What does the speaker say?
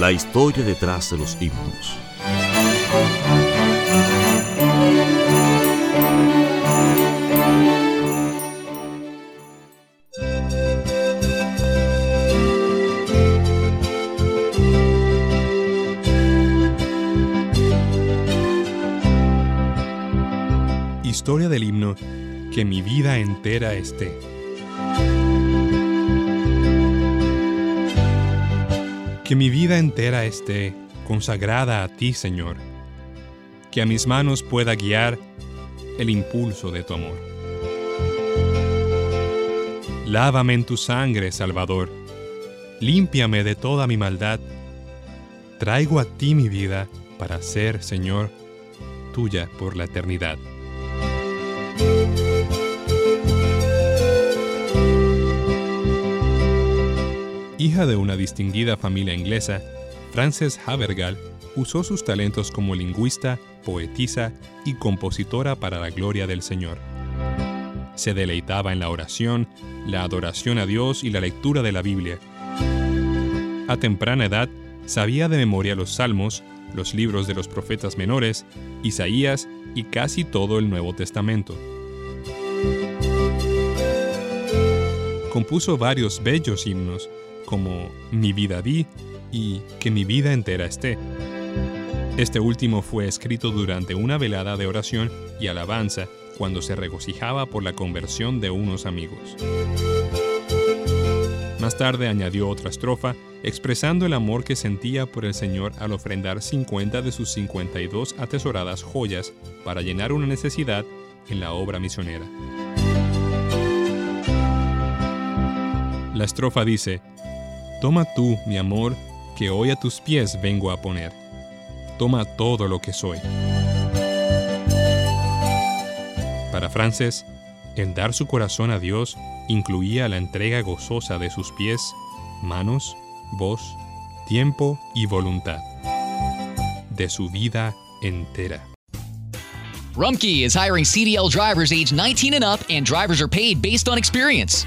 La historia detrás de los himnos. Historia del himno Que mi vida entera esté. Que mi vida entera esté consagrada a ti, Señor. Que a mis manos pueda guiar el impulso de tu amor. Lávame en tu sangre, Salvador. Límpiame de toda mi maldad. Traigo a ti mi vida para ser, Señor, tuya por la eternidad. De una distinguida familia inglesa, Frances Havergal usó sus talentos como lingüista, poetisa y compositora para la gloria del Señor. Se deleitaba en la oración, la adoración a Dios y la lectura de la Biblia. A temprana edad, sabía de memoria los salmos, los libros de los profetas menores, Isaías y casi todo el Nuevo Testamento. Compuso varios bellos himnos, como Mi vida di y Que mi vida entera esté. Este último fue escrito durante una velada de oración y alabanza cuando se regocijaba por la conversión de unos amigos. Más tarde añadió otra estrofa expresando el amor que sentía por el Señor al ofrendar 50 de sus 52 atesoradas joyas para llenar una necesidad en la obra misionera. La estrofa dice, Toma tú, mi amor, que hoy a tus pies vengo a poner. Toma todo lo que soy. Para Frances, el dar su corazón a Dios incluía la entrega gozosa de sus pies, manos, voz, tiempo y voluntad. De su vida entera. Rumkey is hiring CDL drivers age 19 and up, and drivers are paid based on experience.